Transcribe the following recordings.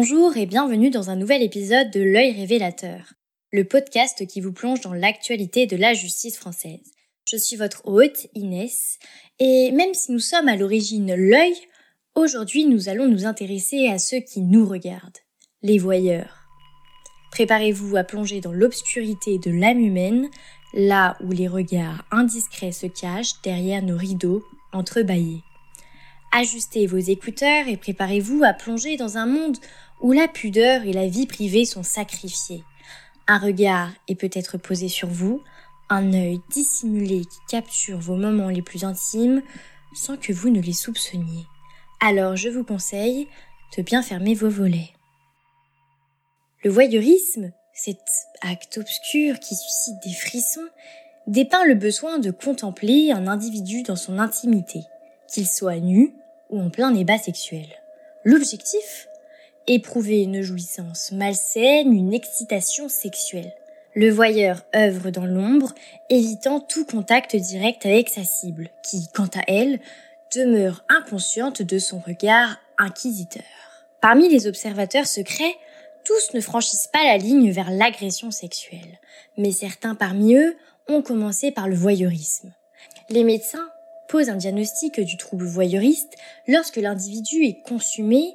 Bonjour et bienvenue dans un nouvel épisode de L'œil révélateur, le podcast qui vous plonge dans l'actualité de la justice française. Je suis votre hôte, Inès, et même si nous sommes à l'origine l'œil, aujourd'hui nous allons nous intéresser à ceux qui nous regardent, les voyeurs. Préparez-vous à plonger dans l'obscurité de l'âme humaine, là où les regards indiscrets se cachent derrière nos rideaux entrebâillés. Ajustez vos écouteurs et préparez-vous à plonger dans un monde où la pudeur et la vie privée sont sacrifiées. Un regard est peut-être posé sur vous, un œil dissimulé qui capture vos moments les plus intimes sans que vous ne les soupçonniez. Alors je vous conseille de bien fermer vos volets. Le voyeurisme, cet acte obscur qui suscite des frissons, dépeint le besoin de contempler un individu dans son intimité qu'il soit nu ou en plein débat sexuel. L'objectif Éprouver une jouissance malsaine, une excitation sexuelle. Le voyeur œuvre dans l'ombre, évitant tout contact direct avec sa cible, qui, quant à elle, demeure inconsciente de son regard inquisiteur. Parmi les observateurs secrets, tous ne franchissent pas la ligne vers l'agression sexuelle, mais certains parmi eux ont commencé par le voyeurisme. Les médecins pose un diagnostic du trouble voyeuriste lorsque l'individu est consumé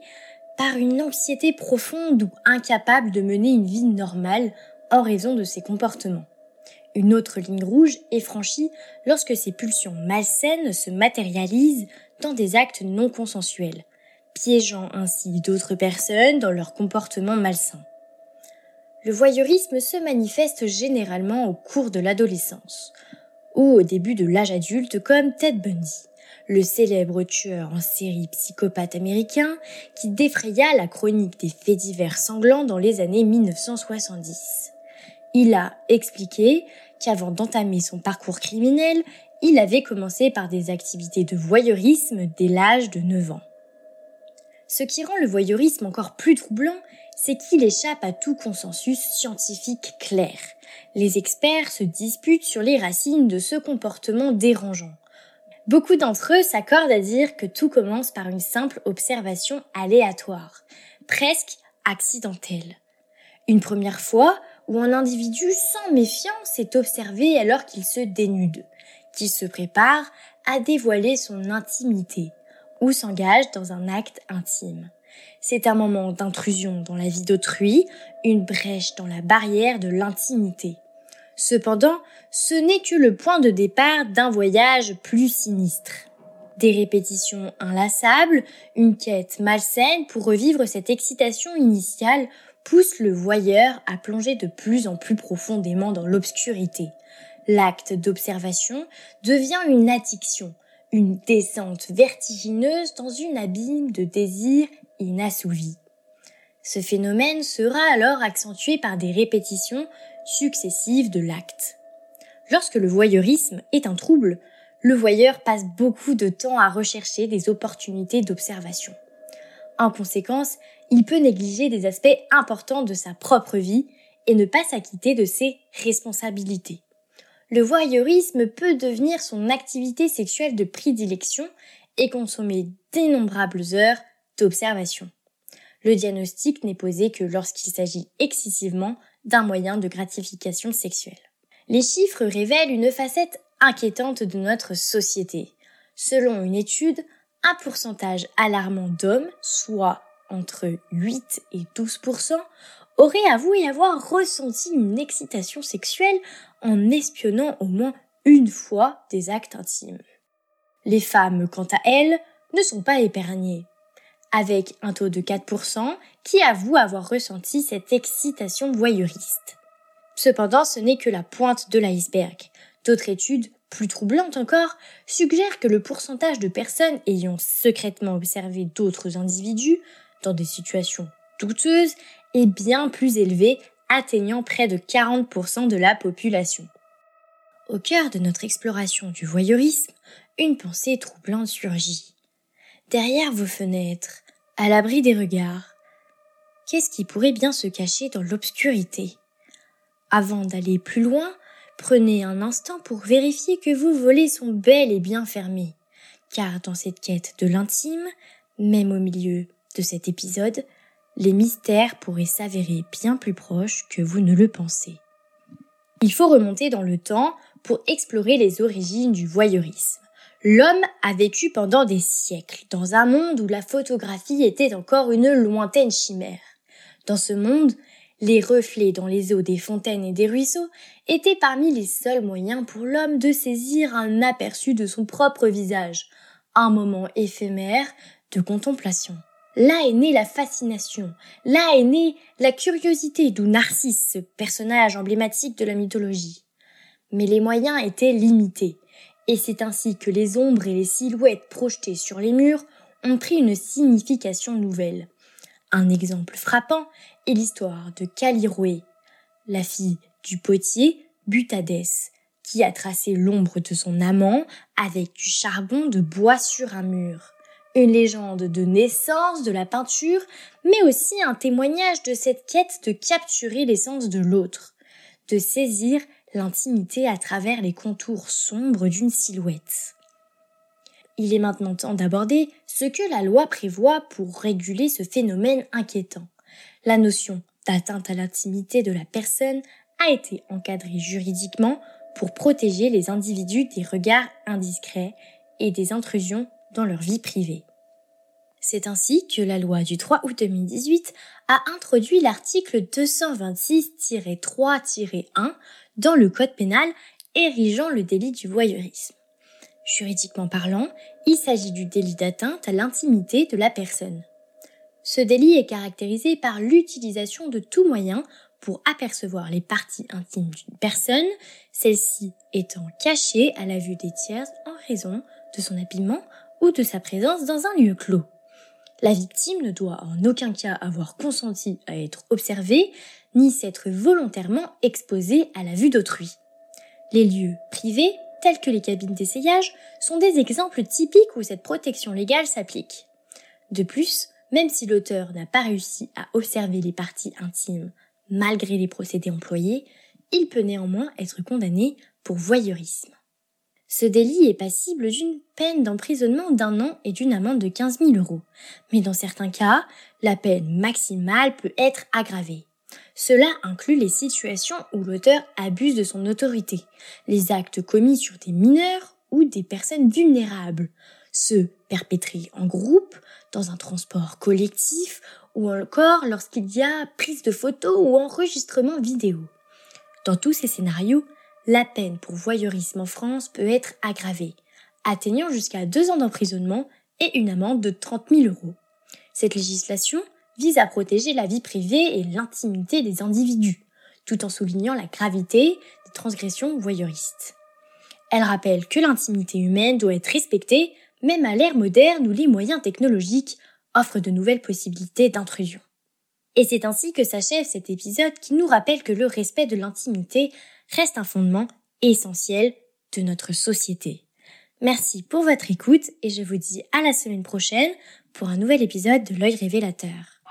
par une anxiété profonde ou incapable de mener une vie normale en raison de ses comportements. Une autre ligne rouge est franchie lorsque ces pulsions malsaines se matérialisent dans des actes non consensuels, piégeant ainsi d'autres personnes dans leur comportement malsain. Le voyeurisme se manifeste généralement au cours de l'adolescence, ou au début de l'âge adulte comme Ted Bundy, le célèbre tueur en série psychopathe américain qui défraya la chronique des faits divers sanglants dans les années 1970. Il a expliqué qu'avant d'entamer son parcours criminel, il avait commencé par des activités de voyeurisme dès l'âge de 9 ans. Ce qui rend le voyeurisme encore plus troublant, c'est qu'il échappe à tout consensus scientifique clair. Les experts se disputent sur les racines de ce comportement dérangeant. Beaucoup d'entre eux s'accordent à dire que tout commence par une simple observation aléatoire, presque accidentelle. Une première fois où un individu sans méfiance est observé alors qu'il se dénude, qu'il se prépare à dévoiler son intimité ou s'engage dans un acte intime. C'est un moment d'intrusion dans la vie d'autrui, une brèche dans la barrière de l'intimité. Cependant, ce n'est que le point de départ d'un voyage plus sinistre. Des répétitions inlassables, une quête malsaine pour revivre cette excitation initiale pousse le voyeur à plonger de plus en plus profondément dans l'obscurité. L'acte d'observation devient une addiction, une descente vertigineuse dans une abîme de désirs inassouvis. Ce phénomène sera alors accentué par des répétitions successives de l'acte. Lorsque le voyeurisme est un trouble, le voyeur passe beaucoup de temps à rechercher des opportunités d'observation. En conséquence, il peut négliger des aspects importants de sa propre vie et ne pas s'acquitter de ses responsabilités. Le voyeurisme peut devenir son activité sexuelle de prédilection et consommer d'innombrables heures d'observation. Le diagnostic n'est posé que lorsqu'il s'agit excessivement d'un moyen de gratification sexuelle. Les chiffres révèlent une facette inquiétante de notre société. Selon une étude, un pourcentage alarmant d'hommes, soit entre 8 et 12% aurait avoué avoir ressenti une excitation sexuelle en espionnant au moins une fois des actes intimes. Les femmes, quant à elles, ne sont pas épargnées avec un taux de 4% qui avoue avoir ressenti cette excitation voyeuriste. Cependant, ce n'est que la pointe de l'iceberg. D'autres études, plus troublantes encore, suggèrent que le pourcentage de personnes ayant secrètement observé d'autres individus dans des situations douteuses est bien plus élevé, atteignant près de 40% de la population. Au cœur de notre exploration du voyeurisme, une pensée troublante surgit. Derrière vos fenêtres, à l'abri des regards. Qu'est-ce qui pourrait bien se cacher dans l'obscurité? Avant d'aller plus loin, prenez un instant pour vérifier que vos volets sont bel et bien fermés, car dans cette quête de l'intime, même au milieu de cet épisode, les mystères pourraient s'avérer bien plus proches que vous ne le pensez. Il faut remonter dans le temps pour explorer les origines du voyeurisme. L'homme a vécu pendant des siècles dans un monde où la photographie était encore une lointaine chimère. Dans ce monde, les reflets dans les eaux des fontaines et des ruisseaux étaient parmi les seuls moyens pour l'homme de saisir un aperçu de son propre visage, un moment éphémère de contemplation. Là est née la fascination, là est née la curiosité, d'où Narcisse, ce personnage emblématique de la mythologie. Mais les moyens étaient limités, et c'est ainsi que les ombres et les silhouettes projetées sur les murs ont pris une signification nouvelle. Un exemple frappant est l'histoire de Caliroé, la fille du potier Butadès, qui a tracé l'ombre de son amant avec du charbon de bois sur un mur une légende de naissance de la peinture, mais aussi un témoignage de cette quête de capturer l'essence de l'autre, de saisir l'intimité à travers les contours sombres d'une silhouette. Il est maintenant temps d'aborder ce que la loi prévoit pour réguler ce phénomène inquiétant. La notion d'atteinte à l'intimité de la personne a été encadrée juridiquement pour protéger les individus des regards indiscrets et des intrusions dans leur vie privée. C'est ainsi que la loi du 3 août 2018 a introduit l'article 226-3-1 dans le code pénal érigeant le délit du voyeurisme. Juridiquement parlant, il s'agit du délit d'atteinte à l'intimité de la personne. Ce délit est caractérisé par l'utilisation de tout moyen pour apercevoir les parties intimes d'une personne, celle-ci étant cachée à la vue des tiers en raison de son habillement ou de sa présence dans un lieu clos. La victime ne doit en aucun cas avoir consenti à être observée, ni s'être volontairement exposée à la vue d'autrui. Les lieux privés, tels que les cabines d'essayage, sont des exemples typiques où cette protection légale s'applique. De plus, même si l'auteur n'a pas réussi à observer les parties intimes malgré les procédés employés, il peut néanmoins être condamné pour voyeurisme. Ce délit est passible d'une peine d'emprisonnement d'un an et d'une amende de 15 000 euros. Mais dans certains cas, la peine maximale peut être aggravée. Cela inclut les situations où l'auteur abuse de son autorité, les actes commis sur des mineurs ou des personnes vulnérables, ceux perpétrés en groupe, dans un transport collectif, ou encore lorsqu'il y a prise de photos ou enregistrement vidéo. Dans tous ces scénarios, la peine pour voyeurisme en France peut être aggravée, atteignant jusqu'à deux ans d'emprisonnement et une amende de 30 000 euros. Cette législation vise à protéger la vie privée et l'intimité des individus, tout en soulignant la gravité des transgressions voyeuristes. Elle rappelle que l'intimité humaine doit être respectée, même à l'ère moderne où les moyens technologiques offrent de nouvelles possibilités d'intrusion. Et c'est ainsi que s'achève cet épisode qui nous rappelle que le respect de l'intimité reste un fondement essentiel de notre société. Merci pour votre écoute et je vous dis à la semaine prochaine pour un nouvel épisode de l'œil révélateur.